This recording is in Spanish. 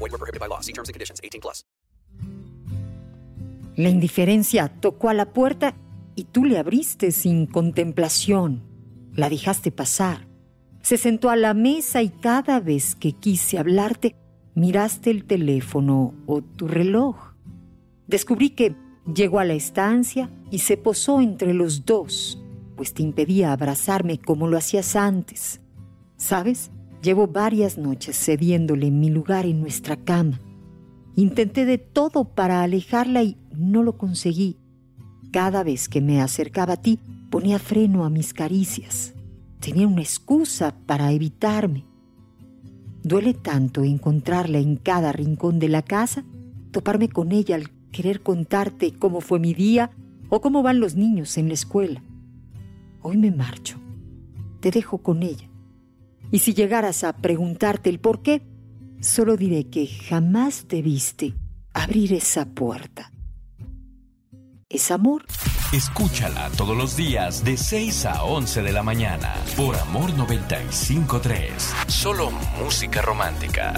Were prohibited by law. See conditions. 18 plus. La indiferencia tocó a la puerta y tú le abriste sin contemplación. La dejaste pasar. Se sentó a la mesa y cada vez que quise hablarte, miraste el teléfono o tu reloj. Descubrí que llegó a la estancia y se posó entre los dos, pues te impedía abrazarme como lo hacías antes. ¿Sabes? Llevo varias noches cediéndole mi lugar en nuestra cama. Intenté de todo para alejarla y no lo conseguí. Cada vez que me acercaba a ti, ponía freno a mis caricias. Tenía una excusa para evitarme. Duele tanto encontrarla en cada rincón de la casa, toparme con ella al querer contarte cómo fue mi día o cómo van los niños en la escuela. Hoy me marcho. Te dejo con ella. Y si llegaras a preguntarte el por qué, solo diré que jamás te viste abrir esa puerta. Es amor. Escúchala todos los días de 6 a 11 de la mañana por Amor 953. Solo música romántica.